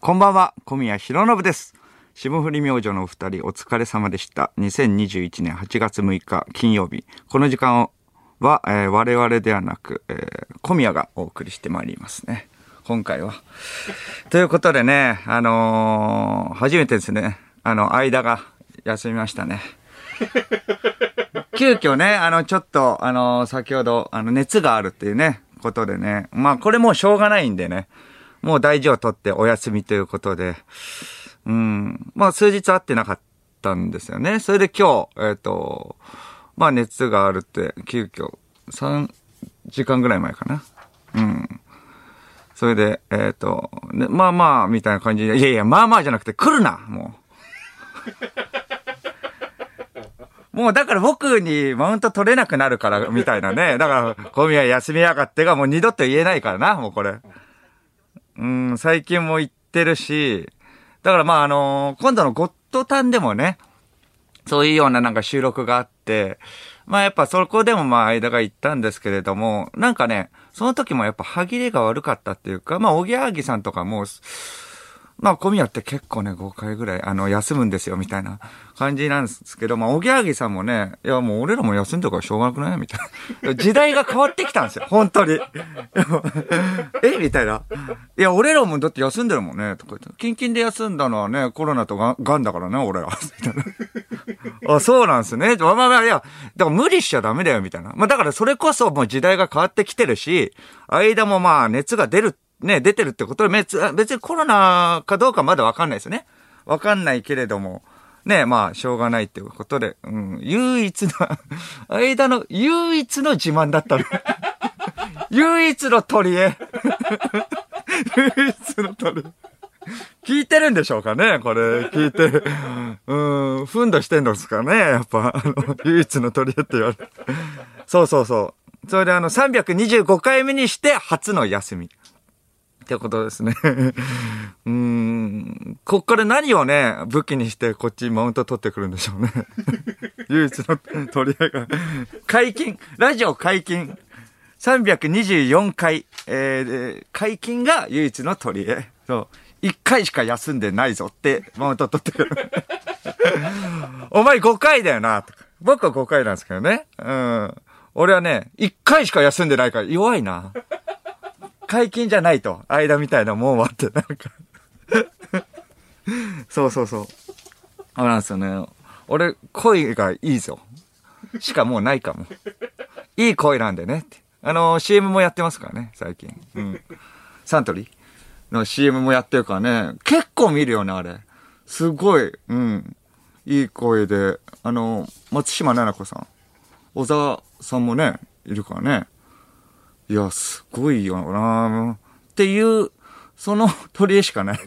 こんばんは、小宮弘信です。霜降り明星のお二人お疲れ様でした。2021年8月6日金曜日。この時間は、えー我々ではなく、えー小宮がお送りしてまいりますね。今回は。ということでね、あのー初めてですね、あの、間が休みましたね。急遽ね、あの、ちょっと、あの、先ほど、あの、熱があるっていうね、ことでね。まあ、これもうしょうがないんでね。もう大事を取ってお休みということで。うん。まあ、数日会ってなかったんですよね。それで今日、えっ、と、まあ、熱があるって、急遽、3時間ぐらい前かな。うん。それで、えっ、と、ね、まあまあ、みたいな感じで、いやいや、まあまあじゃなくて、来るなもう。もうだから僕にマウント取れなくなるから、みたいなね。だから、小宮休みやがってがもう二度と言えないからな、もうこれ。うん、最近も行ってるし、だからまああの今度のゴッドタンでもね、そういうようななんか収録があって、まあやっぱそこでもまあ間が行ったんですけれども、なんかね、その時もやっぱ歯切れが悪かったっていうか、まあおぎやはぎさんとかも、まあ小宮って結構ね、5回ぐらい、あの、休むんですよ、みたいな感じなんですけど、まあおぎやはぎさんもね、いやもう俺らも休んでるからしょうがなくない？みたいな。時代が変わってきたんですよ、本当に。えみたいな。いや、俺らもだって休んでるもんね、とか言って。キンキンで休んだのはね、コロナとががんだからね、俺ら。みたいな。あ、そうなんですね。まあまあまあ、いや、だから無理しちゃダメだよ、みたいな。まあだからそれこそもう時代が変わってきてるし、間もまあ熱が出る、ね、出てるってことで、別別にコロナかどうかまだわかんないですよね。わかんないけれども、ね、まあ、しょうがないっていうことで、うん、唯一の、間の唯一の自慢だったの。唯一の取り柄。唯一の取り聞いてるんでしょうかねこれ、聞いて。うん、ふんどしてんのですかねやっぱ、あの、唯一の取り柄って言われる。そうそうそう。それであの、325回目にして初の休み。ってことですね。うん。こっから何をね、武器にしてこっちマウント取ってくるんでしょうね。唯一の取り合いが。解禁。ラジオ解禁。324回。えー解禁が唯一の取り合い。そう。1回しか休んでないぞってマウント取ってくる。お前5回だよな、とか。僕は5回なんですけどね。うん。俺はね、1回しか休んでないから弱いな。解禁じゃないと。間みたいなもんはって、なんか。そうそうそう。そうなんですよね。俺、声がいいぞ。しかもうないかも。いい声なんでねって。あの、CM もやってますからね、最近。うん。サントリー？の CM もやってるからね。結構見るよね、あれ。すごい、うん。いい声で、あの、松島奈々子さん。小沢さんもね、いるからね。いや、すごいよなっていう、その 取り柄しかない。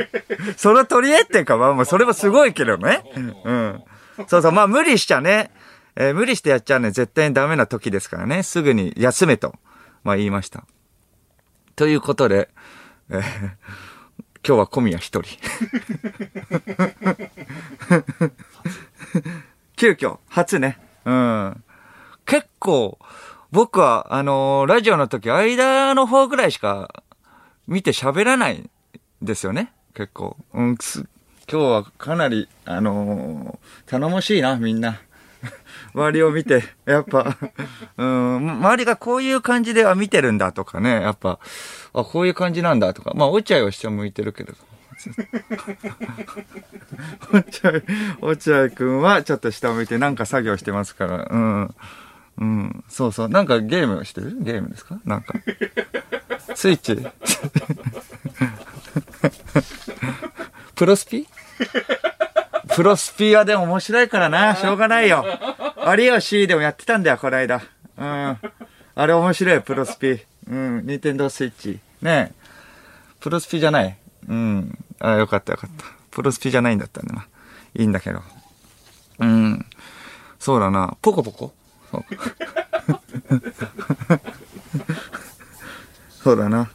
その取り柄っていうか、まあ、それもすごいけどね。うん。そうそう、まあ無理しちゃね。えー無理してやっちゃうね、絶対にダメな時ですからね。すぐに休めと、まあ言いました。ということで、えー今日は小宮一人。急遽、初ね。うん。結構、僕は、あのーラジオの時、間の方ぐらいしか見て喋らないですよね。結構。うん、す今日はかなり、あのー頼もしいな、みんな。周りを見て、やっぱ、うん、周りがこういう感じでは見てるんだとかね、やっぱ、あ、こういう感じなんだとか、まあ、落合は下向いてるけど。落合、落合くんはちょっと下向いてなんか作業してますから、うん。うん、そうそう。なんかゲームしてる？ゲームですか？なんか。スイッチ プロスピ？プロスピはでも面白いからな。しょうがないよ。有吉でもやってたんだよ、この間。うん。あれ面白い、プロスピ。うん。ニンテンドースイッチ。ねえ。プロスピじゃない。うん。あ、よかったよかった。プロスピじゃないんだったんだな。いいんだけど。うん。そうだな。ポコポコ？そうだな。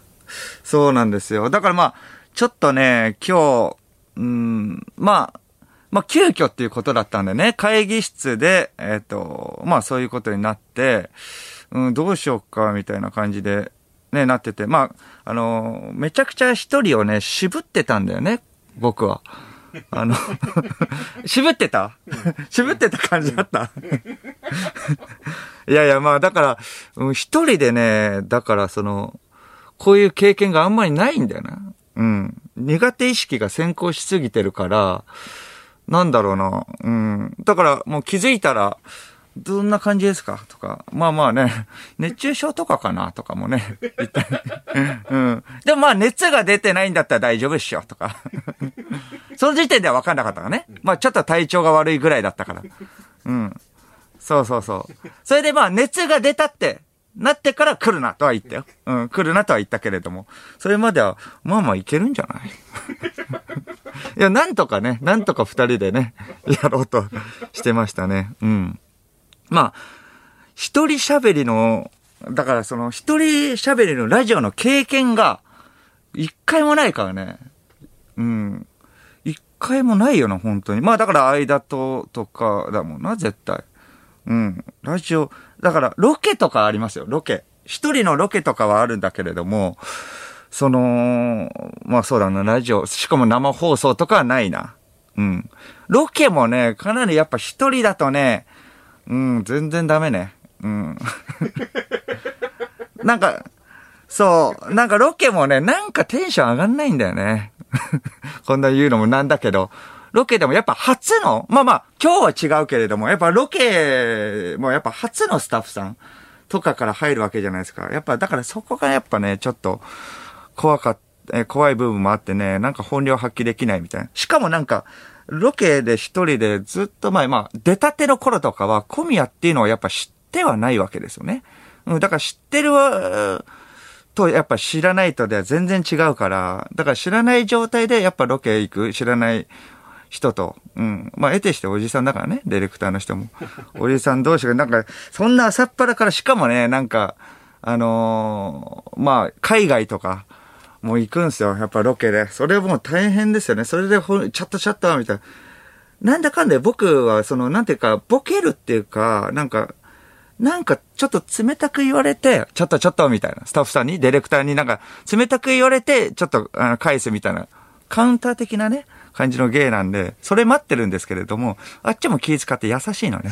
そうなんですよ。だからまあ、ちょっとね、今日、うん、まあ、まあ、急遽っていうことだったんでね、会議室で、えっ、と、まあ、そういうことになって、うん、どうしようか、みたいな感じで、ね、なってて、まあ、あのーめちゃくちゃ一人をね、渋ってたんだよね、僕は。あの、渋ってた？渋ってた感じだったいやいや、まあ、だから、うん一人でね、だからその、こういう経験があんまりないんだよな。うん。苦手意識が先行しすぎてるから、なんだろうな。うん。だからもう気づいたら、どんな感じですか？とか。まあまあね、熱中症とかかな？とかもね、言ったり。うん。でもまあ熱が出てないんだったら大丈夫っしょとか。その時点では分かんなかったからね。まあちょっと体調が悪いぐらいだったから。うん。そうそうそう。それでまあ熱が出たって、なってから来るなとは言ったよ。うん、来るなとは言ったけれども。それまでは、まあまあいけるんじゃない？いや、なんとかね、なんとか二人でね、やろうとしてましたね。うん。まあ、一人喋りの、だからその一人喋りのラジオの経験が、一回もないからね。うん。一回もないよな、本当に。まあだから間と、とかだもんな、絶対。うん。ラジオ、だからロケとかありますよ、ロケ。一人のロケとかはあるんだけれども、その、まあそうだな、ラジオ、しかも生放送とかはないな。うん。ロケもね、かなりやっぱ一人だとね、うん、全然ダメね。うん。なんか、そう、なんかロケもね、なんかテンション上がんないんだよね。こんな言うのもなんだけど、ロケでもやっぱ初の、まあまあ、今日は違うけれども、やっぱロケもやっぱ初のスタッフさんとかから入るわけじゃないですか。やっぱ、だからそこがやっぱね、ちょっと怖かった、え怖い部分もあってね、なんか本領発揮できないみたいな。しかもなんか、ロケで一人でずっと前、まあ、出たての頃とかは、小宮っていうのはやっぱ知ってはないわけですよね。うん、だから知ってるわ、と、やっぱ知らないとでは全然違うから、だから知らない状態でやっぱロケ行く、知らない人と、うん。まあ、得てしておじさんだからね、ディレクターの人も。おじさん同士が、なんか、そんな朝っぱらから、しかもね、なんか、あのーまあ、海外とか、もう行くんすよ、やっぱロケで。それもう大変ですよね。それでほん、チャットチャットみたいな。なんだかんだよ僕は、その、なんていうか、ボケるっていうか、なんか、なんか、ちょっと冷たく言われて、ちょっとちょっとみたいな。スタッフさんに、ディレクターになんか、冷たく言われて、ちょっと、あの返すみたいな。カウンター的なね、感じの芸なんで、それ待ってるんですけれども、あっちも気遣って優しいのね。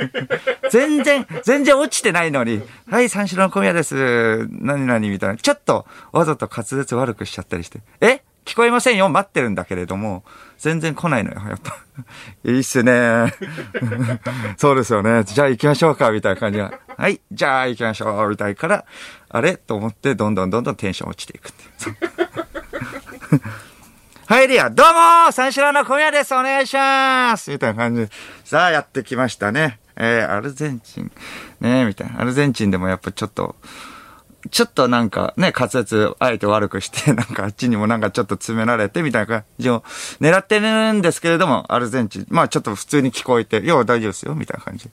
全然、全然落ちてないのに、はい、三四郎の小宮です。何々みたいな。ちょっと、わざと滑舌悪くしちゃったりして。え？聞こえませんよ待ってるんだけれども、全然来ないのよ、やっぱ。いいっすね。そうですよね。じゃあ行きましょうか、みたいな感じが。はい、じゃあ行きましょう、みたいから、あれ？と思って、どんどんどんどんテンション落ちていくって。入りや、どうも三四郎の小宮ですお願いしますみたいな感じで。さあ、やってきましたね。えー、アルゼンチン。ねみたいな。アルゼンチンでもやっぱちょっと、ちょっとなんかね、滑舌あえて悪くして、なんかあっちにもなんかちょっと詰められてみたいな感じを狙ってるんですけれども、アルゼンチン。まあちょっと普通に聞こえて、いや、大丈夫ですよ、みたいな感じ。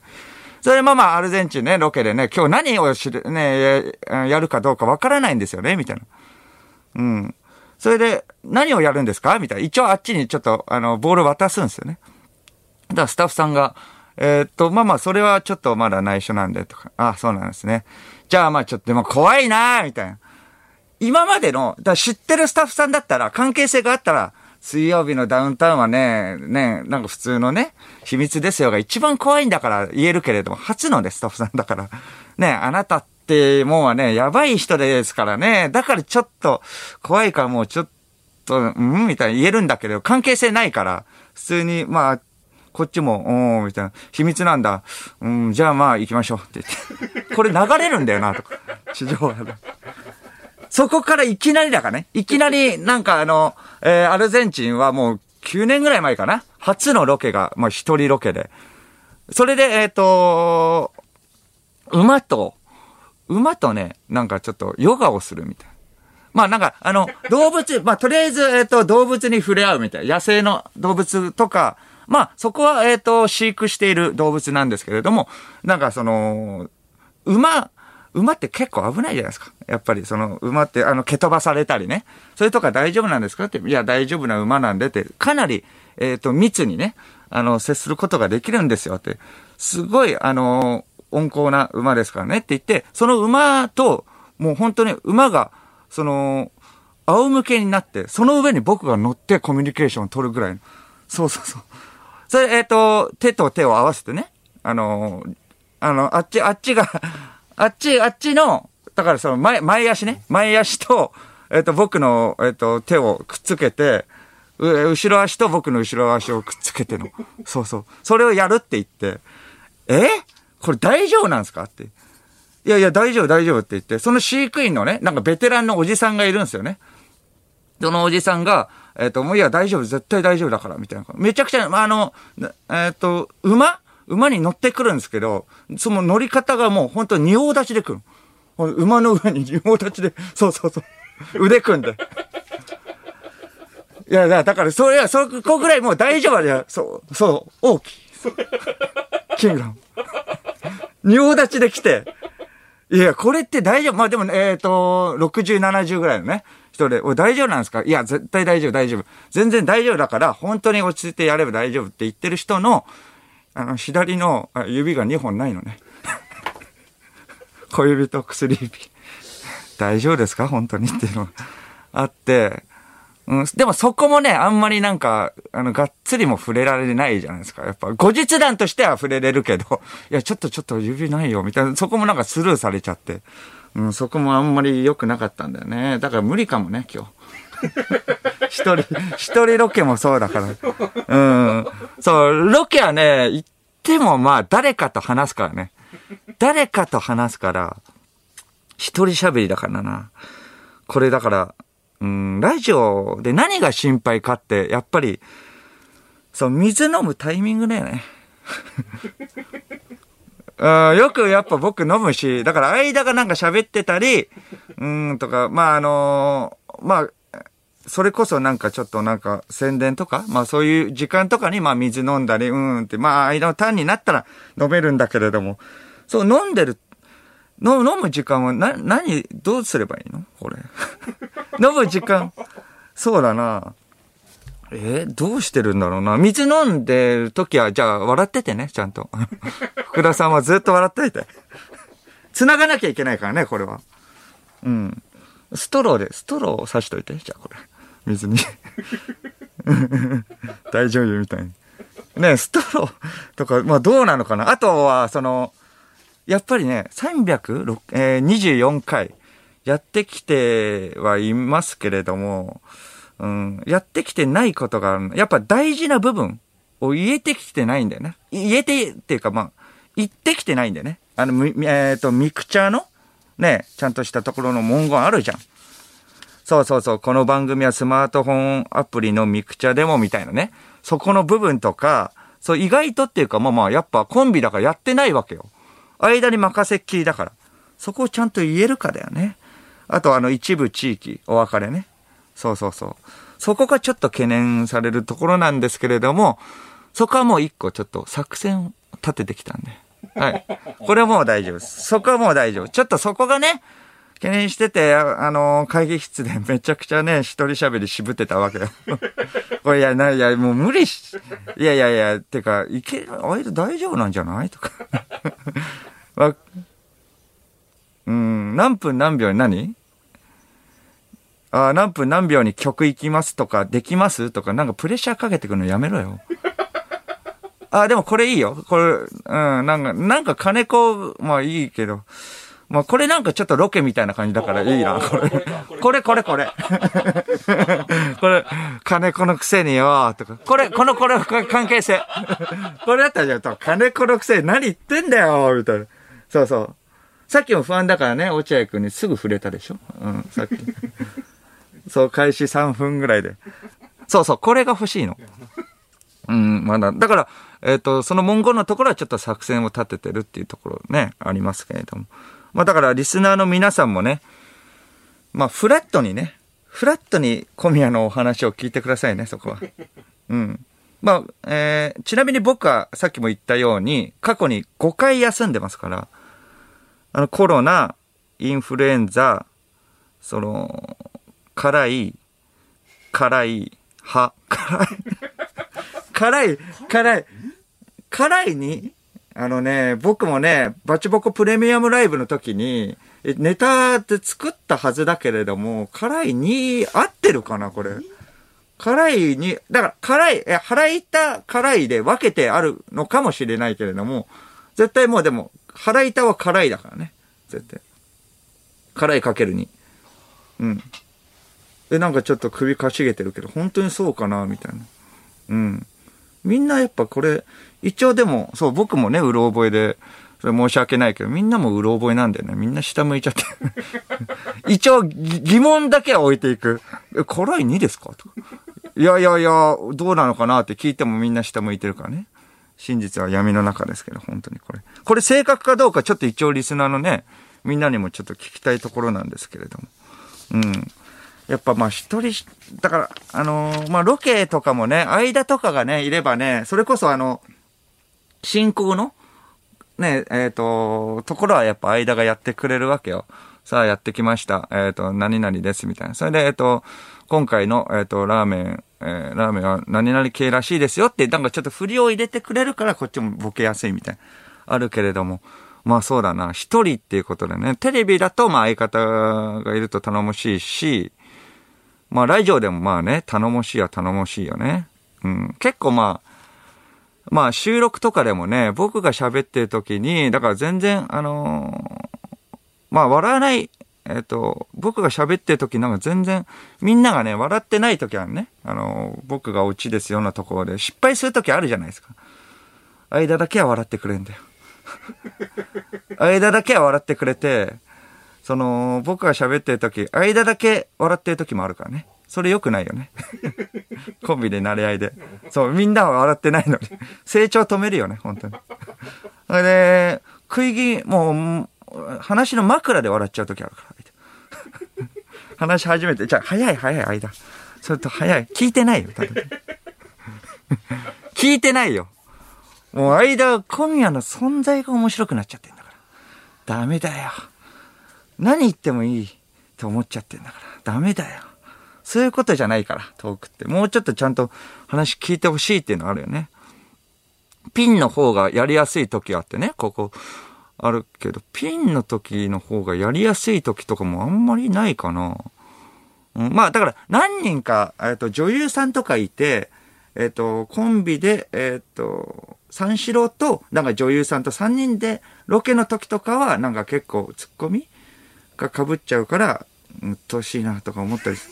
それでまあ、アルゼンチンね、ロケでね、今日何を知る、ね、やるかどうかわからないんですよね、みたいな。うん。それで、何をやるんですか？みたいな。一応あっちにちょっと、あの、ボール渡すんですよね。だからスタッフさんが、えーっと、まあまあ、それはちょっとまだ内緒なんで、とか。ああそうなんですね。じゃあまあちょっと、でも怖いなみたいな。今までの、だ知ってるスタッフさんだったら、関係性があったら、水曜日のダウンタウンはね、ね、なんか普通のね、秘密ですよが一番怖いんだから言えるけれども、初のね、スタッフさんだから、ね、あなたっってもうはね、やばい人ですからね、だからちょっと怖いからもうちょっと、うんみたいな言えるんだけど、関係性ないから、普通に、まあ、こっちも、おーみたいな、秘密なんだ。うん、じゃあまあ行きましょうって言って。これ流れるんだよな、とか。地上波で。そこからいきなりだからね。いきなり、なんかあの、えーアルゼンチンはもう9年ぐらい前かな。初のロケが、まあ一人ロケで。それで、えっ、と、馬と、馬とね、なんかちょっとヨガをするみたいな。まあなんか、あの、動物、まあとりあえず、えっ、と、動物に触れ合うみたいな。野生の動物とか、まあそこは、えっ、と、飼育している動物なんですけれども、なんかその、馬、馬って結構危ないじゃないですか。やっぱりその馬ってあの蹴飛ばされたりね。それとか大丈夫なんですかって。いや大丈夫な馬なんでって。かなり、えっ、と、密にね、あの、接することができるんですよって。すごい、あの、温厚な馬ですからねって言って、その馬と、もう本当に馬が、その、仰向けになって、その上に僕が乗ってコミュニケーションを取るぐらいの。そうそうそう。それ、えっ、と、手と手を合わせてね。あの、あの、あっち、あっちが、あっち、あっちの、だからその前、前足ね。前足と、えっ、と、僕の、えっ、と、手をくっつけて、後ろ足と僕の後ろ足をくっつけての。そうそう。それをやるって言って、え？これ大丈夫なんですか？って。いやいや、大丈夫、大丈夫って言って、その飼育員のね、なんかベテランのおじさんがいるんですよね。そのおじさんが、えっ、と、もういや、大丈夫、絶対大丈夫だから、みたいな。めちゃくちゃ、まあ、あの、えっ、と、馬？馬に乗ってくるんですけど、その乗り方がもう本当に仁王立ちで来る。馬の上に仁王立ちで、そうそうそう。腕組んで。いや、だから、それは、そこぐらいもう大丈夫だよ。そう、そう、大きい。キングダム。仁王立ちで来て、いや、これって大丈夫？まあでも、ねえっ、ー、と、60、70ぐらいのね、人で、お、大丈夫なんですか？いや、絶対大丈夫、大丈夫。全然大丈夫だから、本当に落ち着いてやれば大丈夫って言ってる人の、あの、左の指が2本ないのね。小指と薬指。大丈夫ですか？本当にっていうのがあって、うん、でもそこもね、あんまりなんか、あの、がっつりも触れられないじゃないですか。やっぱ、後日談としては触れれるけど、いや、ちょっとちょっと指ないよ、みたいな、そこもなんかスルーされちゃって、うん、そこもあんまり良くなかったんだよね。だから無理かもね、今日。一人、一人ロケもそうだから。うん。そう、ロケはね、行ってもまあ、誰かと話すからね。誰かと話すから、一人喋りだからな。これだから、うん、ラジオで何が心配かって、やっぱり、そう、水飲むタイミングだよね。うん、よくやっぱ僕飲むし、だから間がなんか喋ってたり、うんとか、まああのー、まあ、それこそなんかちょっとなんか宣伝とか、まあそういう時間とかにまあ水飲んだり、うんって、まあ間のターンになったら飲めるんだけれども、そう飲んでる飲む時間はな、何、どうすればいいの？これ。飲む時間。そうだな。えー、どうしてるんだろうな。水飲んでる時は、じゃあ笑っててね、ちゃんと。福田さんはずっと笑っていて。繋がなきゃいけないからね、これは。うん。ストローで、ストローを刺しといて、じゃあこれ。水に。大丈夫みたいに。ねストローとか、まあどうなのかな。あとは、その、やっぱりね、324回やってきてはいますけれども、うん、やってきてないことがある。やっぱ大事な部分を言えてきてないんだよね。言えて、っていうかまあ、言ってきてないんだよね。あの、えっ、ー、と、ミクチャーのね、ちゃんとしたところの文言あるじゃん。そうそうそう、この番組はスマートフォンアプリのミクチャでもみたいなね。そこの部分とか、そう意外とっていうかまあまあ、やっぱコンビだからやってないわけよ。間に任せっきりだから。そこをちゃんと言えるかだよね。あとあの一部地域、お別れね。そうそうそう。そこがちょっと懸念されるところなんですけれども、そこはもう一個ちょっと作戦を立ててきたんで。はい。これはもう大丈夫です。そこはもう大丈夫。ちょっとそこがね、懸念してて、あの、会議室で めちゃくちゃね、一人喋り渋ってたわけよ。これ、いや、な、いや、もう無理し、いやいやいや、てか、いけ、あいつ大丈夫なんじゃない？とか。わ、うん、何分何秒に何？あ何分何秒に曲行きます？とか、できます？とか、なんかプレッシャーかけてくるのやめろよ。あ、でもこれいいよ。これ、うん、なんか、なんか金子、まあいいけど、まあこれなんかちょっとロケみたいな感じだからいいな、これ。これ、これ、これ。これ、金子のくせによ、とか。これ、この、これ、関係性。これだったらじゃあ、金子のくせに何言ってんだよ、みたいな。そうそう。さっきも不安だからね、落合くんにすぐ触れたでしょ？うん、さっき。そう、開始3分ぐらいで。そうそう、これが欲しいの。うん、まだ。だから、えっ、ー、と、その文言のところはちょっと作戦を立ててるっていうところね、ありますけれども。まあだからリスナーの皆さんもね、まあフラットにね、フラットに小宮のお話を聞いてくださいね、そこは。うん。まあ、えー、ちなみに僕はさっきも言ったように、過去に5回休んでますから、あのコロナ、インフルエンザ、その、辛い、辛い、は、辛い、辛い、辛い、辛いに、あのね、僕もね、バチボコプレミアムライブの時に、ネタで作ったはずだけれども、辛いに合ってるかな、これ。辛いに、だから辛い、え、腹板辛いで分けてあるのかもしれないけれども、絶対もうでも、腹板は辛いだからね。絶対。辛いかけるに。うん。え、なんかちょっと首かしげてるけど、本当にそうかな、みたいな。うん。みんなやっぱこれ、一応でも、そう、僕もね、うろ覚えで、それ申し訳ないけど、みんなもうろ覚えなんだよね。みんな下向いちゃって。一応、疑問だけは置いていく。え、辛い2ですか？とか。いやいやいや、どうなのかなって聞いてもみんな下向いてるからね。真実は闇の中ですけど、本当にこれ。これ正確かどうかちょっと一応リスナーのね、みんなにもちょっと聞きたいところなんですけれども。うん。やっぱまあ一人、だから、あのーまあロケとかもね、間とかがね、いればね、それこそあの、進行の、ね、えっ、と、ところはやっぱ間がやってくれるわけよ。さあやってきました。えっ、と、何々です、みたいな。それで、えっ、と、今回の、えっ、と、ラーメン、えーラーメンは何々系らしいですよって、なんかちょっと振りを入れてくれるから、こっちもボケやすいみたいな。あるけれども。まあそうだな。一人っていうことでね。テレビだと、まあ相方がいると頼もしいし、まあラジオでもまあね、頼もしいは頼もしいよね。うん。結構まあ、まあ収録とかでもね、僕が喋ってる時に、だから全然、あのーまあ笑わない、えっ、と、僕が喋ってる時なんか全然、みんながね、笑ってない時あるね。あのー僕がオチですようなところで、失敗する時あるじゃないですか。間だけは笑ってくれんだよ。間だけは笑ってくれて、その、僕が喋ってる時、間だけ笑ってる時もあるからね。それ良くないよね。コンビで慣れ合いで。そう、みんなは笑ってないのに。成長止めるよね、本当に。それで、食い気、もう、話の枕で笑っちゃう時あるから。話し始めて、じゃあ、早い早い間。それと早い。聞いてないよ、多分。聞いてないよ。もう間、小宮の存在が面白くなっちゃってんだから。ダメだよ。何言ってもいいって思っちゃってんだから。ダメだよ。そういうことじゃないから、トークって。もうちょっとちゃんと話聞いてほしいっていうのあるよね。ピンの方がやりやすい時あってね、ここあるけど、ピンの時の方がやりやすい時とかもあんまりないかな。うん、まあだから何人か、えっと、女優さんとかいて、えっと、コンビで、えっと、三四郎と、なんか女優さんと三人で、ロケの時とかは、なんか結構ツッコミが被っちゃうから、うっとうしいなとか思ったり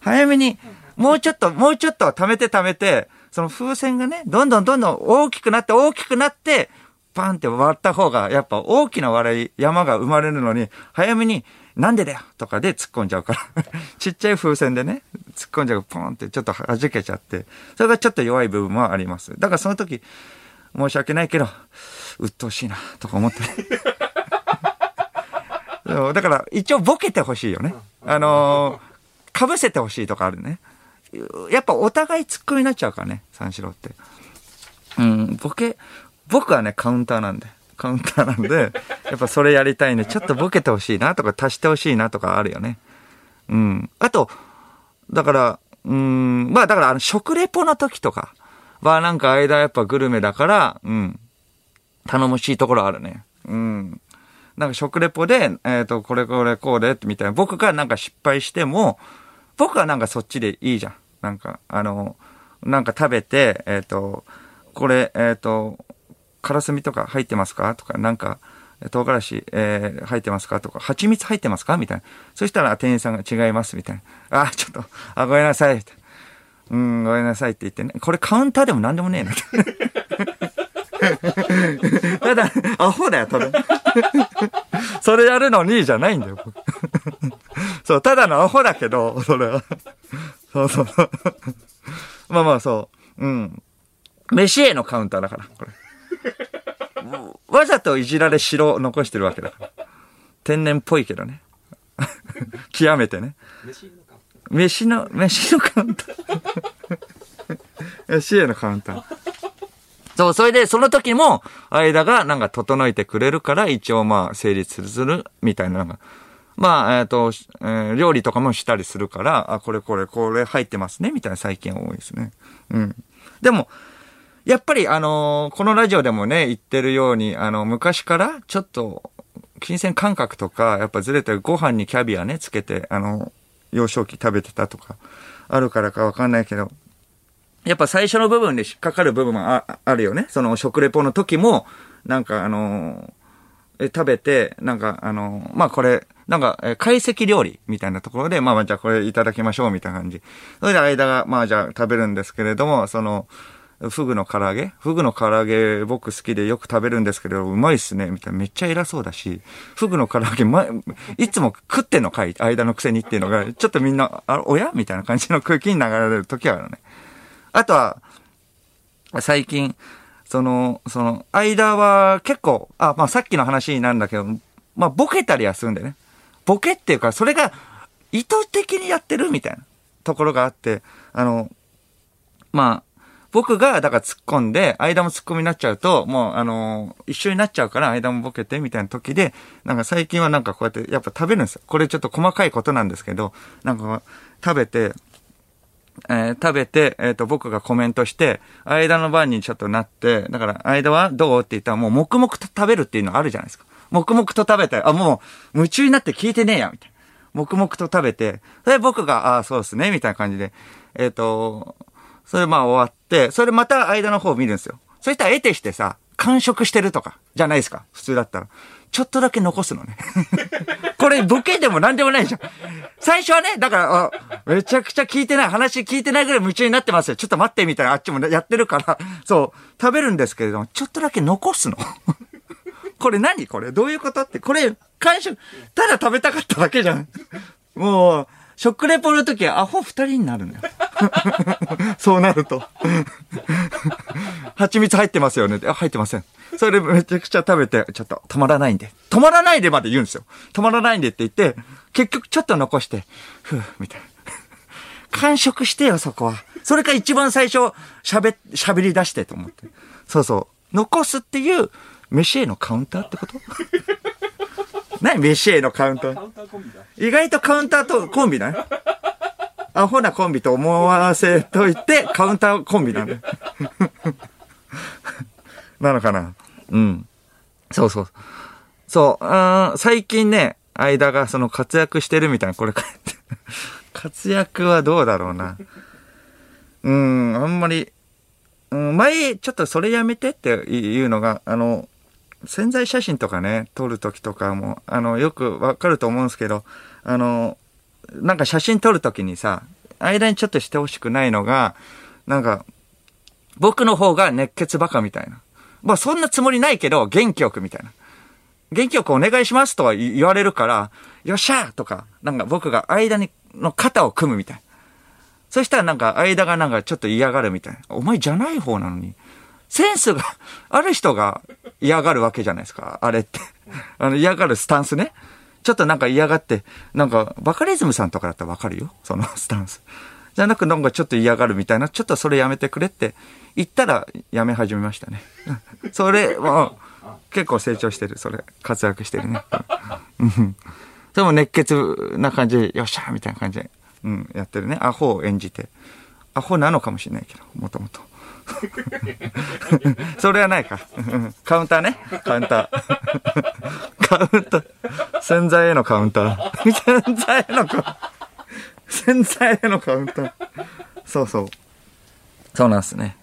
早めに、もうちょっと、もうちょっと貯めて貯めて、その風船がね、どんどんどんどん大きくなって大きくなって、パンって割った方が、やっぱ大きな笑い、山が生まれるのに、早めに、なんでだよとかで突っ込んじゃうから。ちっちゃい風船でね、突っ込んじゃう、ポンってちょっと弾けちゃって、それがちょっと弱い部分もあります。だからその時、申し訳ないけど、鬱陶しいな、とか思って。だから、一応ボケてほしいよね。あのー、被せてほしいとかあるね。やっぱお互いツッコミになっちゃうからね、三四郎って。うん、ボケ、僕はね、カウンターなんで。カウンターなんで、やっぱそれやりたいね。ちょっとボケてほしいなとか、足してほしいなとかあるよね。うん。あと、だから、うん、まあだからあの、食レポの時とかはなんか間やっぱグルメだから、うん、頼もしいところあるね。うん。なんか食レポで、えっ、と、これこれこうで、みたいな。僕がなんか失敗しても、僕はなんかそっちでいいじゃん。なんか、あの、なんか食べて、えっ、と、これ、えっ、と、カラスミとか入ってますかとか、なんか、唐辛子、えー入ってますかとか、蜂蜜入ってますかみたいな。そしたら店員さんが違います、みたいな。あ、ちょっと、あ、ごめんなさい。うん、ごめんなさいって言ってね。これカウンターでも何でもねえな。ただ、アホだよ、ただ。それやるのにじゃないんだよ、僕 そう、ただのアホだけど、それは。そうそう。まあまあ、そう。うん。飯へのカウンターだから、これ。わざといじられ白を残してるわけだから。天然っぽいけどね。極めてね。飯の、飯のカウンター。飯へのカウンター。そう、それで、その時も、間がなんか整えてくれるから、一応まあ、成立する、みたいな、なんか、まあ、えっ、と、えー料理とかもしたりするから、あ、これこれ、これ入ってますね、みたいな最近多いですね。うん。でも、やっぱりあのーこのラジオでもね、言ってるように、あの、昔からちょっと、金銭感覚とか、やっぱずれてご飯にキャビアね、つけて、あの、幼少期食べてたとか、あるからかわかんないけど、やっぱ最初の部分で引っかかる部分もあるよね。その食レポの時も、なんかあのーえ食べて、なんかあのーまあこれ、なんか、え懐石料理みたいなところで、まあまあじゃあこれいただきましょうみたいな感じ。それで間が、まあじゃあ食べるんですけれども、その、フグの唐揚げ？フグの唐揚げ僕好きでよく食べるんですけど、うまいっすねみたいな。めっちゃ偉そうだし、フグの唐揚げ、ま、いつも食ってんのかい？間のくせにっていうのが、ちょっとみんな、あ、おや？みたいな感じの空気に流れる時はあるね。あとは、最近、その、その、間は結構、あ、まあさっきの話なんだけど、まあボケたりはするんだよね。ボケっていうか、それが意図的にやってるみたいなところがあって、あの、まあ、僕が、だから突っ込んで、間も突っ込みになっちゃうと、もう、あの一緒になっちゃうから、間もボケて、みたいな時で、なんか最近はなんかこうやって、やっぱ食べるんですよ。これちょっと細かいことなんですけど、なんか食べて、えー食べて、えっ、と、僕がコメントして、間の番にちょっとなって、だから、間はどうって言ったら、もう黙々と食べるっていうのあるじゃないですか。黙々と食べて、あ、もう、夢中になって聞いてねえや、みたいな。黙々と食べて、それ僕が、ああ、そうですね、みたいな感じで、えっ、と、それまあ終わって、それまた間の方を見るんですよ。そしたら得てしてさ、完食してるとか、じゃないですか。普通だったら。ちょっとだけ残すのね。これ、ボケでも何でもないじゃん。最初はね、だから、めちゃくちゃ聞いてない、話聞いてないぐらい夢中になってますよ。ちょっと待って、みたいな、あっちもやってるから、そう、食べるんですけれども、ちょっとだけ残すの。これ何これ？どういうことって、これ、完食、ただ食べたかっただけじゃん。もう、食レポの時はアホ二人になるのよ。そうなると。蜂蜜入ってますよね。あ、入ってません。それめちゃくちゃ食べて、ちょっと止まらないんで。止まらないでまで言うんですよ。止まらないんでって言って、結局ちょっと残して、ふう、みたいな。完食してよ、そこは。それか一番最初、喋、喋り出してと思って。そうそう。残すっていう、飯へのカウンターってこと？何飯へのカウンター。意外とカウンターとコンビだね。アホなコンビと思わせといて、カウンターコンビなんだよ。なのかな？うん。そうそう。そう、あー最近ね、間がその活躍してるみたいな、これ。活躍はどうだろうな。うん、あんまり、うん、前、ちょっとそれやめてっていうのが、あの、潜在写真とかね、撮るときとかも、あの、よくわかると思うんですけど、あの、なんか写真撮るときにさ、間にちょっとしてほしくないのが、なんか、僕の方が熱血バカみたいな。まあそんなつもりないけど、元気よくみたいな。元気よくお願いしますとは言われるから、よっしゃーとか、なんか僕が間に、の肩を組むみたいな。そしたらなんか間がなんかちょっと嫌がるみたいな。お前じゃない方なのに。センスが ある人が嫌がるわけじゃないですか。あれって。あの嫌がるスタンスね。ちょっとなんか嫌がって、なんかバカリズムさんとかだったらわかるよ。その スタンス。じゃなくなんかちょっと嫌がるみたいな、ちょっとそれやめてくれって言ったらやめ始めましたね。それは結構成長してる。それ。活躍してるね。うんでも熱血な感じで、よっしゃみたいな感じで、うん、やってるね。アホを演じて。アホなのかもしれないけど、もともと。それはないか。カウンターね。カウンター。カウンター。洗剤へのカウンター。洗剤へのカウンター。洗剤へのカウンター。そうそう。そうなんですね。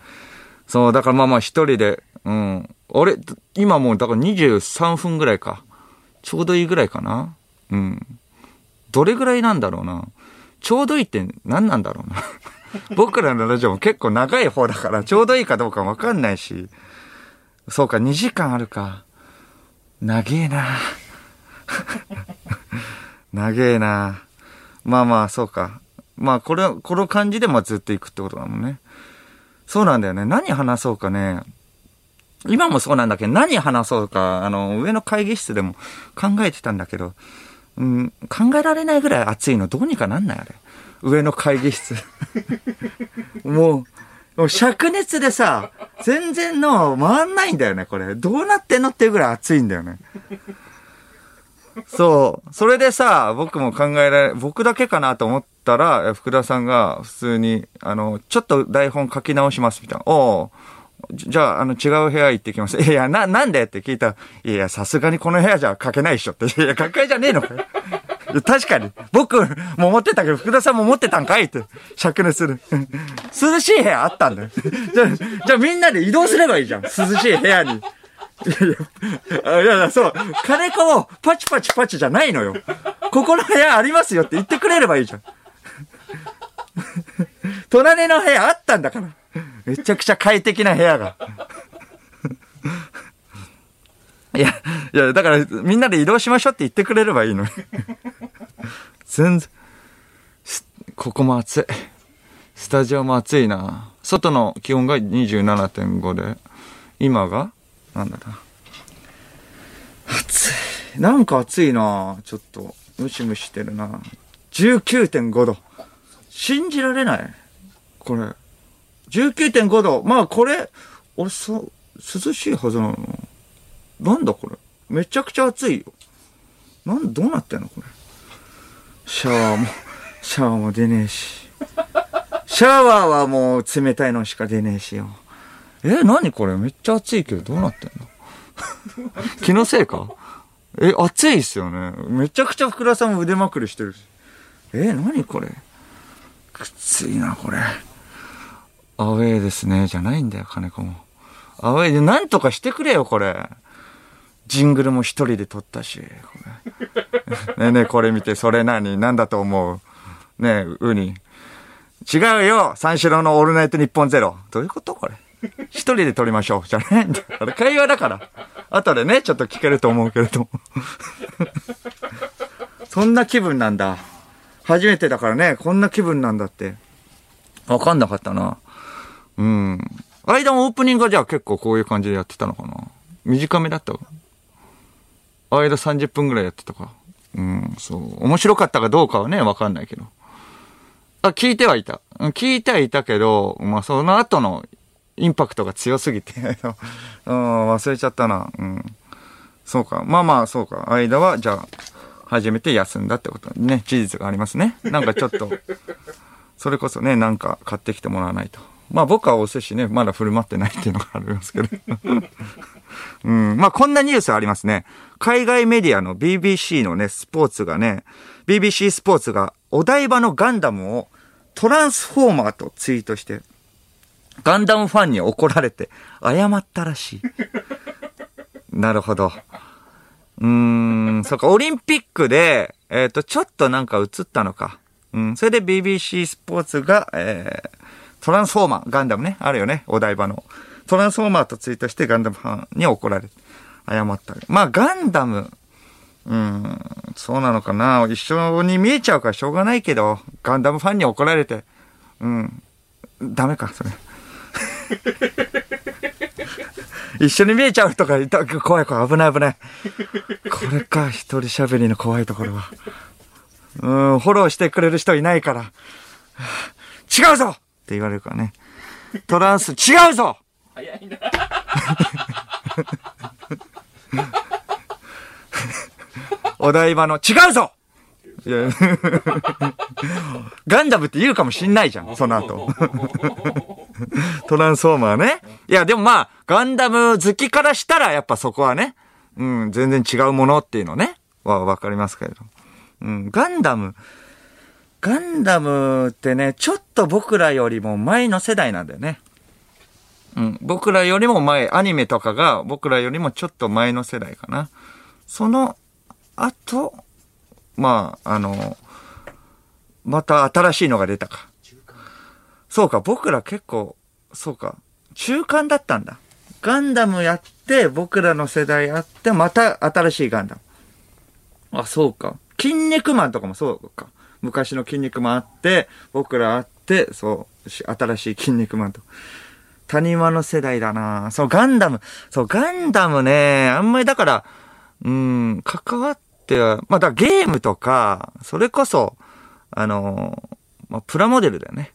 そう、だからまあまあ一人で、うん。俺、今もうだから23分ぐらいか。ちょうどいいぐらいかな。うん。どれぐらいなんだろうな。ちょうどいいって何なんだろうな。僕らのラジオも結構長い方だから、ちょうどいいかどうかわかんないし。そうか、2時間あるか。長えな。長えな。まあまあ、そうか。まあ、これ、この感じでまあずっと行くってことだもんね。そうなんだよね。何話そうかね。今もそうなんだけど、何話そうか、あの、上の会議室でも考えてたんだけど、うん、考えられないぐらい暑いのどうにかなんないあれ。上の会議室。もう、もう灼熱でさ、全然の回んないんだよね、これ。どうなってんのっていうぐらい暑いんだよね。そう。それでさ、僕も考えられ、僕だけかなと思ったら、福田さんが普通に、あの、ちょっと台本書き直しますみたいな。おうじゃあ、あの、違う部屋行ってきます。いや、な、なんで？って聞いたら、いや、さすがにこの部屋じゃ書けないっしょって。いや、書けじゃねえのかよ。確かに。僕も思ってたけど、福田さんも持ってたんかいって。灼熱する。涼しい部屋あったんだよ。じゃ、じゃあみんなで移動すればいいじゃん。涼しい部屋に。いやいや、そう。金子もパチパチパチじゃないのよ。ここの部屋ありますよって言ってくれればいいじゃん。隣の部屋あったんだから。めちゃくちゃ快適な部屋が。いや、いや、だから、みんなで移動しましょうって言ってくれればいいのに。全然、ここも暑い。スタジオも暑いな。外の気温が27.5で、今がなんだな。暑い。なんか暑いなちょっと、ムシムシしてるな19.5度。信じられないこれ。19.5度。まあこれ、俺そ、涼しいはずなの。なんだこれ？めちゃくちゃ暑いよ。なん、どうなってんのこれ？シャワーも、シャワーも出ねえし。シャワーはもう冷たいのしか出ねえしよ。え、何これ？めっちゃ暑いけどどうなってんの？気のせいか？え、暑いっすよね。めちゃくちゃ福田さんも腕まくりしてるし。え、何これ？きついな、これ。アウェーですね、じゃないんだよ、金子も。アウェーでなんとかしてくれよ、これ。ジングルも一人で撮ったし、ねえねえ、これ見て、それ何？何だと思う？ねえ、ウニ。違うよ三四郎のオールナイトニッポンゼロ。どういうことこれ？一人で撮りましょう。じゃないんだ。あれ会話だから。後でね、ちょっと聞けると思うけれど。そんな気分なんだ。初めてだからね、こんな気分なんだって。わかんなかったな。うん。間もオープニングはじゃあ結構こういう感じでやってたのかな？短めだった？間30分ぐらいやってたか。うん、そう。面白かったかどうかはね、わかんないけど。あ、聞いてはいた。聞いてはいたけど、まあその後のインパクトが強すぎて うん、忘れちゃったな。うん。そうか。まあまあ、そうか。間は、じゃあ、初めて休んだってことね、事実がありますね。なんかちょっと、それこそね、なんか買ってきてもらわないと。まあ僕はお寿司ね、まだ振る舞ってないっていうのがありますけど。うん。まあこんなニュースありますね。海外メディアの BBC のね、スポーツがね、BBC スポーツがお台場のガンダムをトランスフォーマーとツイートして、ガンダムファンに怒られて謝ったらしい。なるほど。うーん、そっか、オリンピックで、えっ、ー、と、ちょっとなんか映ったのか。うん、それで BBC スポーツが、えー、トランスフォーマー、ガンダムね、あるよね、お台場の。トランスフォーマーとツイートしてガンダムファンに怒られて謝った。まあ、ガンダム、うん、そうなのかな。一緒に見えちゃうからしょうがないけど、ガンダムファンに怒られて、うん、ダメか、それ。一緒に見えちゃう人がいた。怖い怖い。危ない危ない。これか、一人喋りの怖いところは。うん、フォローしてくれる人いないから。違うぞって言われるからね。トランス、違うぞ早いな。お台場の、違うぞ いやガンダムって言うかもしんないじゃん、その後。トランスフォーマーね。いや、でもまあ、ガンダム好きからしたら、やっぱそこはね、うん、全然違うものっていうのね、はわかりますけれど。うん、ガンダム、ガンダムってね、ちょっと僕らよりも前の世代なんだよね。うん、僕らよりも前、アニメとかが僕らよりもちょっと前の世代かな。その後、まあ、あの、また新しいのが出たか。そうか、僕ら結構、そうか、中間だったんだ。ガンダムやって、僕らの世代やって、また新しいガンダム。あ、そうか。筋肉マンとかもそうか。昔の筋肉マンあって、僕らあって、そう、新しい筋肉マンと。谷間の世代だなそう、ガンダム。そう、ガンダムね、あんまりだから、うん、関わっては、まあ、だゲームとか、それこそ、あのまあ、プラモデルだよね。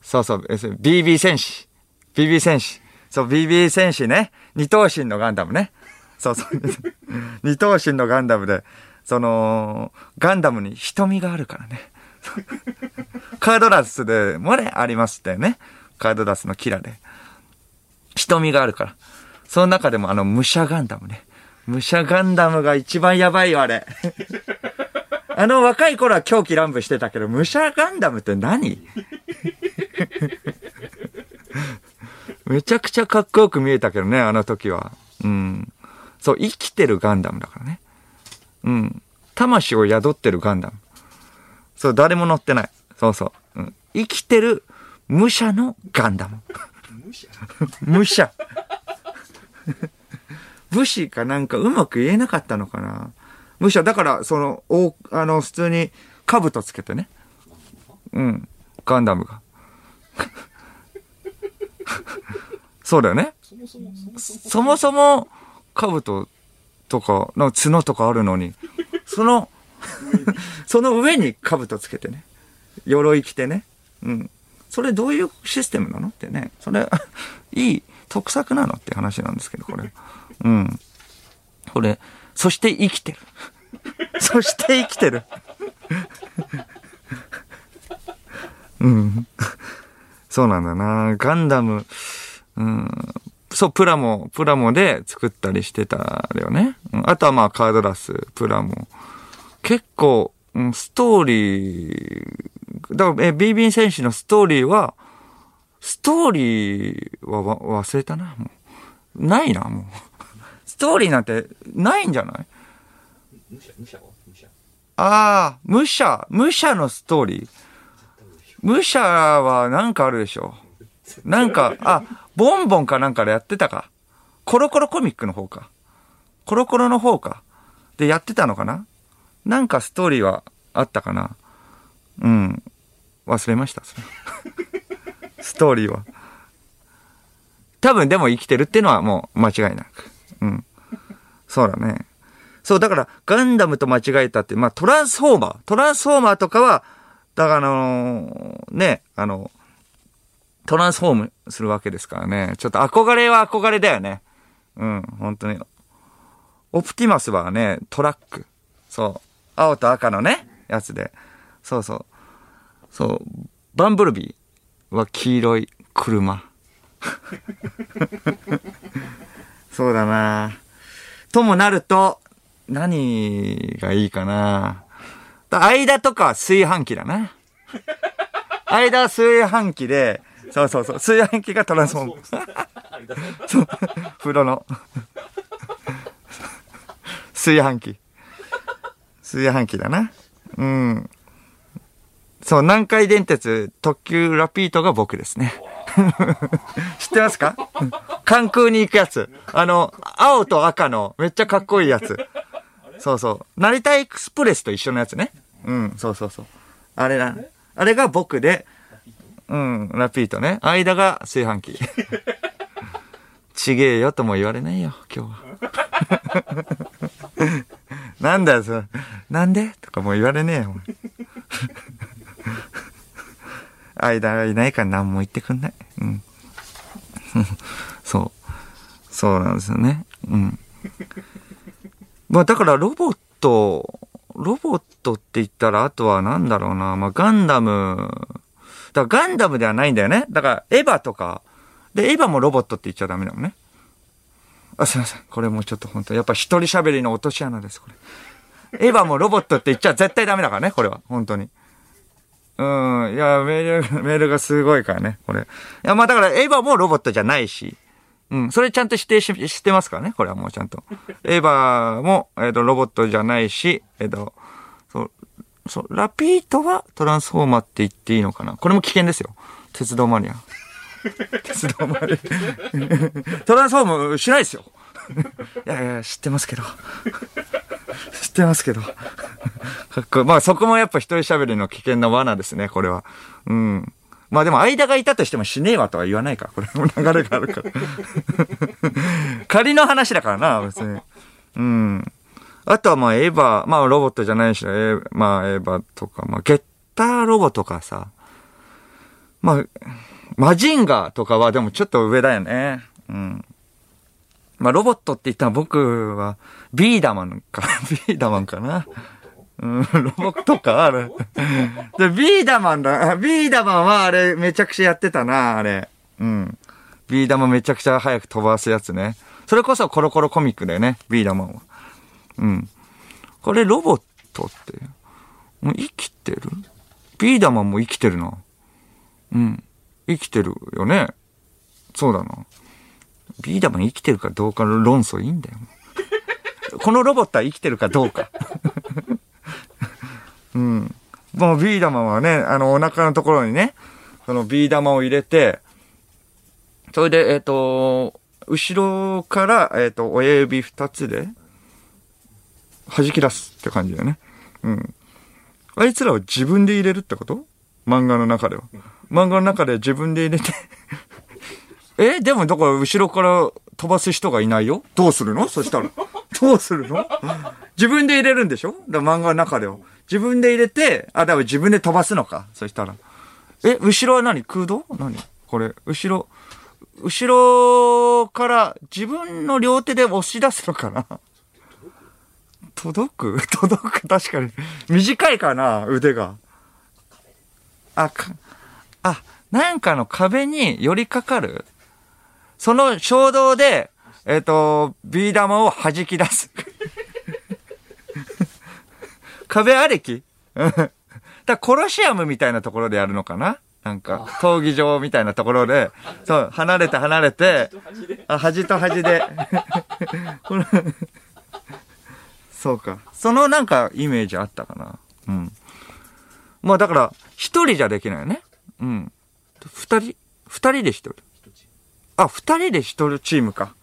そうそう、BB 戦士。BB 戦士。そう、BB 戦士ね。二頭身のガンダムね。そうそう。二頭身のガンダムで、その、ガンダムに瞳があるからね。カードラスでもね、ありましたよね。カードダスのキラで。瞳があるから。その中でもあの、武者ガンダムね。武者ガンダムが一番やばいよ、あれ。あの若い頃は狂気乱舞してたけど、武者ガンダムって何？めちゃくちゃかっこよく見えたけどね、あの時は。うん。そう、生きてるガンダムだからね。うん。魂を宿ってるガンダム。そう、誰も乗ってない。そうそう。うん、生きてる武者のガンダム。武者？武士かなんかうまく言えなかったのかな？武者、だから、その、お、あの、普通に、兜つけてね。うん。ガンダムが。そうだよね。そもそも、兜とか、なんか角とかあるのに、その、その上に兜つけてね。鎧着てね。うん。それどういうシステムなのってね。それ、いい特作なのって話なんですけど、これ。うん。これ、そして生きてる。そして生きてる。うん。そうなんだな。ガンダム、うん。そう、プラモ、プラモで作ったりしてたよね。うんあとはまあカードラス、プラモ。結構、うんストーリー、だから、え、ビービン選手のストーリーは、ストーリーはわ忘れたな、もう。ないな、もう。ストーリーなんてないんじゃない？ああ、武者、武者のストーリー。武者はなんかあるでしょ。なんか、あ、ボンボンかなんかでやってたか。コロコロコミックの方か。コロコロの方か。でやってたのかな？なんかストーリーはあったかな？うん。忘れました、それ。ストーリーは。多分でも生きてるっていうのはもう間違いなく。うん。そうだね。そう、だから、ガンダムと間違えたって、まあ、トランスフォーマー。トランスフォーマーとかは、だから、あのーね、あの、トランスフォームするわけですからね。ちょっと憧れは憧れだよね。うん、本当に。オプティマスはね、トラック。そう。青と赤のね、やつで。そうそう。そう。バンブルビーは黄色い車。そうだなともなると、何がいいかなだ間とかは炊飯器だな。間は炊飯器で、そうそうそう、炊飯器がトランスフォーム。そう、風呂の。炊飯器。炊飯器だな。うん。そう、南海電鉄特急ラピートが僕ですね。知ってますか？関空に行くやつ。あの、青と赤のめっちゃかっこいいやつ。そうそう。成田エクスプレスと一緒のやつね。うん、そうそうそう。あれだ。あれが僕で、うん、ラピートね。間が炊飯器。ちげえよとも言われないよ、今日は。なんだよ、それ。なんで？とかもう言われねえよ。間がいないから何も言ってくんない。うん。そう。そうなんですよね。うん。まあだからロボット、ロボットって言ったらあとはなんだろうな。まあガンダム。だからガンダムではないんだよね。だからエヴァとか。で、エヴァもロボットって言っちゃダメだもんね。あ、すいません。これもうちょっと本当やっぱ一人喋りの落とし穴です、これ。エヴァもロボットって言っちゃ絶対ダメだからね、これは。本当に。うん。いや、メール、メールがすごいからね、これ。いや、まあだから、エヴァもロボットじゃないし。うん。それちゃんと指定し、してますからね、これはもうちゃんと。エヴァも、えっ、と、ロボットじゃないし、えっ、と、そう、そう、ラピートはトランスフォーマーって言っていいのかなこれも危険ですよ。鉄道マニア。鉄道マニア。トランスフォームしないですよ。いやいや、知ってますけど。知ってますけど。かっこいい。まあそこもやっぱ一人喋りの危険な罠ですね、これは。うん。まあでも間がいたとしてもしねえわとは言わないから、これも流れがあるから。仮の話だからな、別に。うん。あとはまあエヴァ、まあロボットじゃないし、エまあエヴァとか、まあゲッターロボとかさ。まあ、マジンガーとかはでもちょっと上だよね。うん。まあロボットって言ったら僕はビーダマンか、ビーダマンかな。うん、ロボットか、あれ。で、ビーダマンだ。ビーダマンはあれ、めちゃくちゃやってたな、あれ。うん。ビー玉めちゃくちゃ早く飛ばすやつね。それこそコロコロコミックだよね、ビー玉は。うん。これロボットって、もう生きてる？ビー玉も生きてるな。うん。生きてるよね。そうだな。ビー玉生きてるかどうかの論争いいんだよ。このロボットは生きてるかどうか。うん。もうビー玉はね、あの、お腹のところにね、そのビー玉を入れて、それで、えっ、と、後ろから、えっ、と、親指二つで、弾き出すって感じだよね。うん。あいつらを自分で入れるってこと？漫画の中では。漫画の中で自分で入れて えでも、だから後ろから飛ばす人がいないよどうするの？そしたら。どうするの？自分で入れるんでしょ？だ漫画の中では。自分で入れて、あ、だから自分で飛ばすのか。そしたら。え、後ろは何？空洞？何？これ。後ろ、後ろから自分の両手で押し出すのかな？届く？届く？確かに。短いかな？腕が。あ、か、あ、なんかの壁に寄りかかる？その衝動で、えっ、と、ビー玉を弾き出す。壁ありき？う んだコロシアムみたいなところでやるのかな？なんか、闘技場みたいなところで、そう、離れて離れて、あ、端と端で。そうか。そのなんかイメージあったかな。うん。まあだから、一人じゃできないよね。うん。二人二人で一人？あ、二人で一人チームか。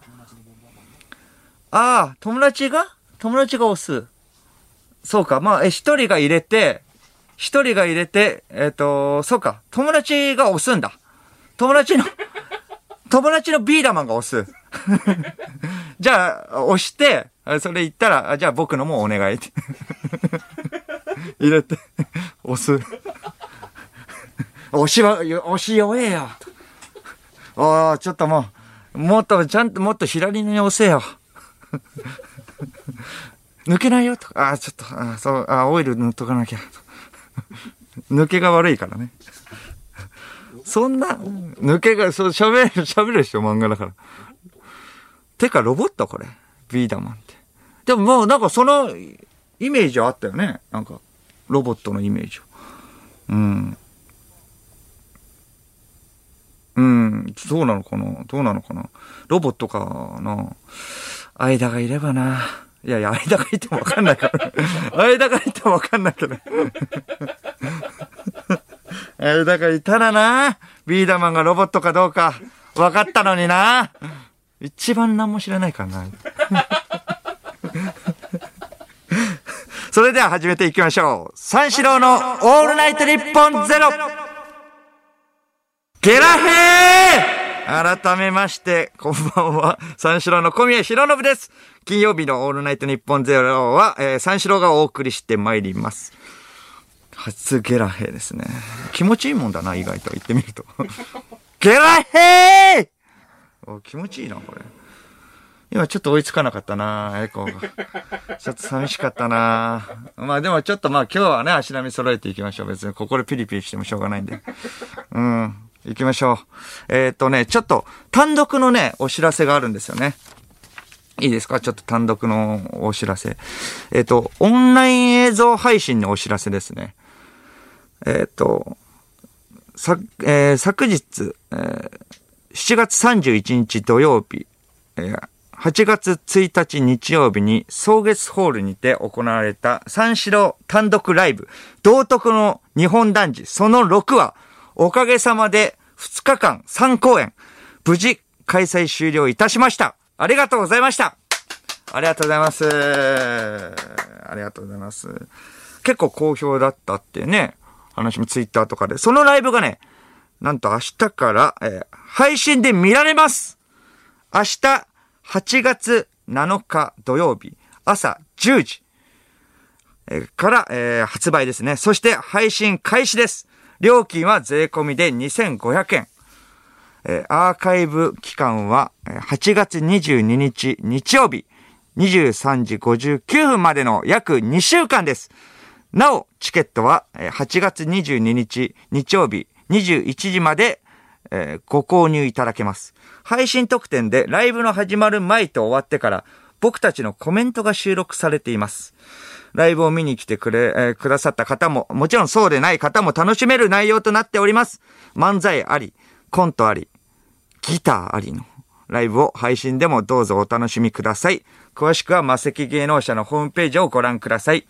ああ、友達が？友達が押す。そうか。まあ、え、一人が入れて、一人が入れて、えっ、と、そうか。友達が押すんだ。友達の、友達のビーダマンが押す。じゃあ、押して、それ言ったら、じゃあ僕のもお願い。入れて、押す。押しは、押し弱えよ。おー、ちょっともう、もっと、ちゃんともっと左に押せよ。抜けないよとか、あ、ちょっと、あそう、あオイル塗っとかなきゃ。抜けが悪いからね。そんな、抜けが、そう、喋る、喋るでしょ、漫画だから。てか、ロボットこれ。ビーダマンって。でももう、なんかその、イメージはあったよね。なんか、ロボットのイメージは。うん。うん、そうなのかな？どうなのかな？ロボットかな？間がいればな。いやいや、間がいてもわかんないから。間がいてもわかんないけど。間がいたらな。ビーダマンがロボットかどうか、分かったのにな。一番何も知らないからな。それでは始めていきましょう。三四郎のオールナイトニッポンゼロゲラヘー改めまして、こんばんは。三四郎の小宮弘信です。金曜日のオールナイトニッポンゼロは、えー、三四郎がお送りしてまいります。初ゲラヘーですね。気持ちいいもんだな、意外と言ってみると。ゲラヘーお気持ちいいな、これ。今ちょっと追いつかなかったな、エコーが。ちょっと寂しかったな。まあでもちょっとまあ今日はね、足並み揃えていきましょう。別にここでピリピリしてもしょうがないんで。うん。行きましょう。えーっとね、ちょっと単独のね、お知らせがあるんですよね。いいですか？ちょっと単独のお知らせ。えーっと、オンライン映像配信のお知らせですね。えーっと、さ、えー昨日、えー7月31日土曜日、えー8月1日日曜日に草月ホールにて行われた三四郎単独ライブ、道徳の日本男児その6話、おかげさまで2日間3公演、無事開催終了いたしました。ありがとうございました。ありがとうございます。ありがとうございます。結構好評だったっていうね、話もツイッターとかで。そのライブがね、なんと明日から、えー配信で見られます明日、8月7日土曜日、朝10時、えーから、えー発売ですね。そして配信開始です。料金は税込みで2500円。えーアーカイブ期間は8月22日日曜日23時59分までの約2週間です。なお、チケットは8月22日日曜日21時までえーご購入いただけます。配信特典でライブの始まる前と終わってから、僕たちのコメントが収録されています。ライブを見に来てくれ、えーくださった方も、もちろんそうでない方も楽しめる内容となっております。漫才あり、コントあり、ギターありのライブを配信でもどうぞお楽しみください。詳しくは魔石芸能者のホームページをご覧ください。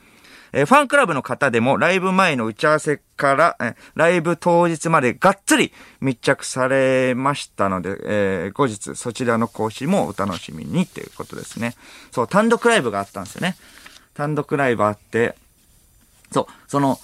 えーファンクラブの方でもライブ前の打ち合わせから、えーライブ当日までがっつり密着されましたので、えー後日そちらの更新もお楽しみにということですね。そう、単独ライブがあったんですよね。単独ライブあって、そう、その、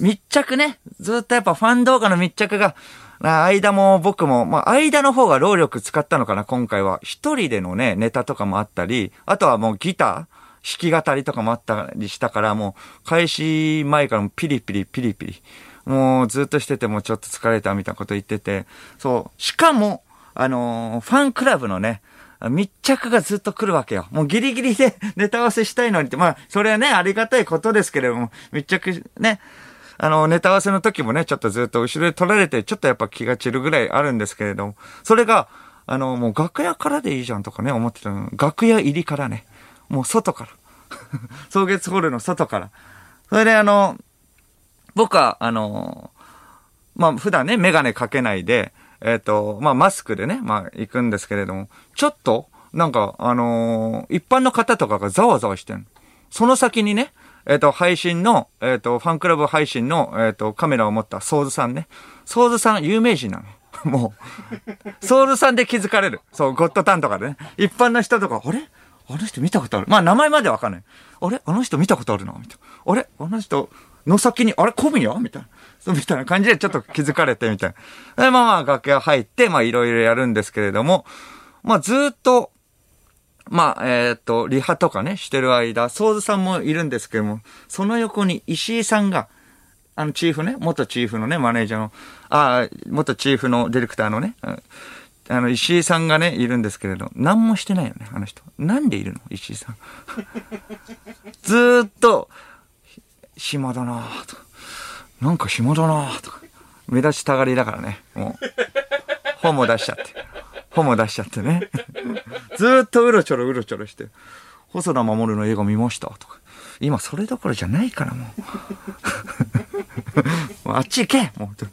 密着ね、ずっとやっぱファン動画の密着が、間も僕も、まあ、間の方が労力使ったのかな、今回は。一人でのね、ネタとかもあったり、あとはもうギター弾き語りとかもあったりしたから、もう、開始前からもピリピリピリピリ。もうずっとしててもちょっと疲れたみたいなこと言ってて、そう。しかも、あのーファンクラブのね、密着がずっと来るわけよ。もうギリギリで ネタ合わせしたいのにって、まあ、それはね、ありがたいことですけれども、密着ね、あの、ネタ合わせの時もね、ちょっとずっと後ろで撮られて、ちょっとやっぱ気が散るぐらいあるんですけれども、それが、あの、もう楽屋からでいいじゃんとかね、思ってたの。楽屋入りからね、もう外から。草月ホールの外から。それであの、僕は、あの、まあ、普段ね、メガネかけないで、えっ、と、まあ、マスクでね、まあ、行くんですけれども、ちょっと、なんか、あのー一般の方とかがざわざわしてん。その先にね、えっ、と、配信の、えっ、と、ファンクラブ配信の、えっ、と、カメラを持ったソーズさんね。ソーズさん、有名人なの。もう、ソーズさんで気づかれる。そう、ゴッドタンとかでね。一般の人とか、あれ？あの人見たことある？まあ、名前までわかんない。あれ？あの人見たことあるな、みたいな。あれ？あの人の先に、あれ？小宮みたいな。みたいな感じでちょっと気づかれて、みたいな。で、まあまあ、楽屋入って、まあ、いろいろやるんですけれども、まあ、ずっと、まあ、えっ、と、リハとかね、してる間、ソーズさんもいるんですけども、その横に石井さんが、あの、チーフね、元チーフのね、マネージャーの、ああ、元チーフのディレクターのね、あの、石井さんがね、いるんですけれど、何もしてないよね、あの人。なんでいるの？石井さん。ずーっと、ひ暇だなぁと。なんか暇だなとか。目立ちたがりだからね、もう。本も出しちゃって。本も出しちゃってね。ずっとうろちょろうろちょろして、細田守の映画見ましたとか。今それどころじゃないからもう。もうあっち行けもう。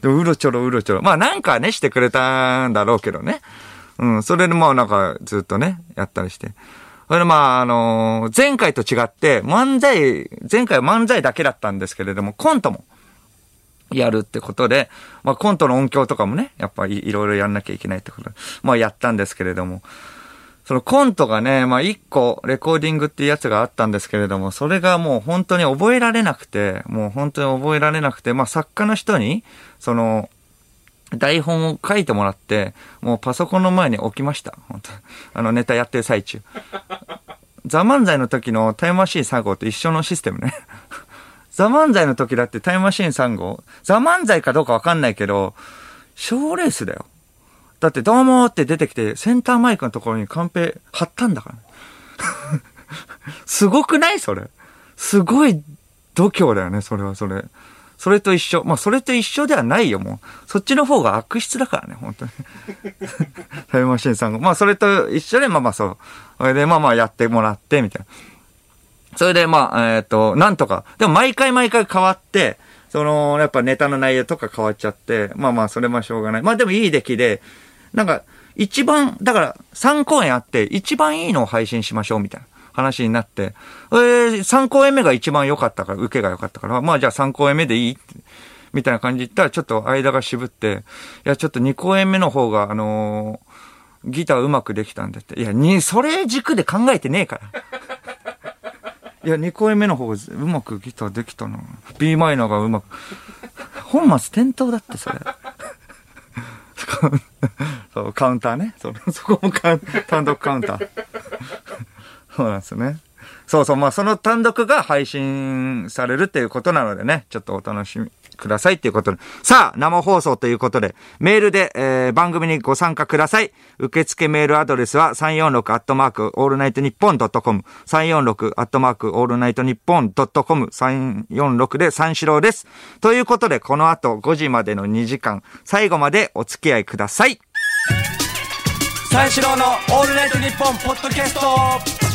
でもうろちょろうろちょろ。まあなんかね、してくれたんだろうけどね。うん、それでまあなんかずっとね、やったりして。それまああのー前回と違って、漫才、前回は漫才だけだったんですけれども、コントもやるってことで、まあコントの音響とかもね、やっぱりいろいろやんなきゃいけないってことで、まあやったんですけれども、そのコントがね、まあ一個レコーディングっていうやつがあったんですけれども、それがもう本当に覚えられなくて、もう本当に覚えられなくて、まあ作家の人に、その、台本を書いてもらって、もうパソコンの前に置きました。本当あのネタやってる最中。ザ・漫才の時のタイムマシーン3号と一緒のシステムね。ザ・漫才の時だってタイムマシーン3号、ザ・漫才かどうかわかんないけど、賞レースだよ。だってどうもーって出てきて、センターマイクのところにカンペ貼ったんだから。すごくないそれ。すごい度胸だよね、それはそれ。それと一緒。まあ、それと一緒ではないよ、もう。そっちの方が悪質だからね、本当に。タイムマシンさんが。まあ、それと一緒で、まあまあそう。それで、まあまあやってもらって、みたいな。それで、まあ、えっ、と、なんとか。でも、毎回毎回変わって、その、やっぱネタの内容とか変わっちゃって、まあまあ、それもしょうがない。まあ、でもいい出来で、なんか、一番、だから、3公演あって、一番いいのを配信しましょう、みたいな話になって、えー、3公演目が一番良かったから、受けが良かったから、まあじゃあ3公演目でいい？みたいな感じで言ったら、ちょっと間が渋って、いや、ちょっと2公演目の方が、あのーギターうまくできたんだって。いや、に、それ軸で考えてねえから。いや、2公演目の方がうまくギターできたな。B マイナーがうまく。本末転倒だって、それ。そう、カウンターね。そそこもカウン単独カウンター。そうなんですね。そうそう、まあその単独が配信されるっていうことなのでね、ちょっとお楽しみくださいっていうことで。さあ、生放送ということで、メールで、えー、番組にご参加ください。受付メールアドレスは346アットマークオールナイトニッポンドットコム。346アットマークオールナイトニッポンドットコム。346で三四郎です。ということで、この後5時までの2時間、最後までお付き合いください。三四郎のオールナイトニッポンポッドキャスト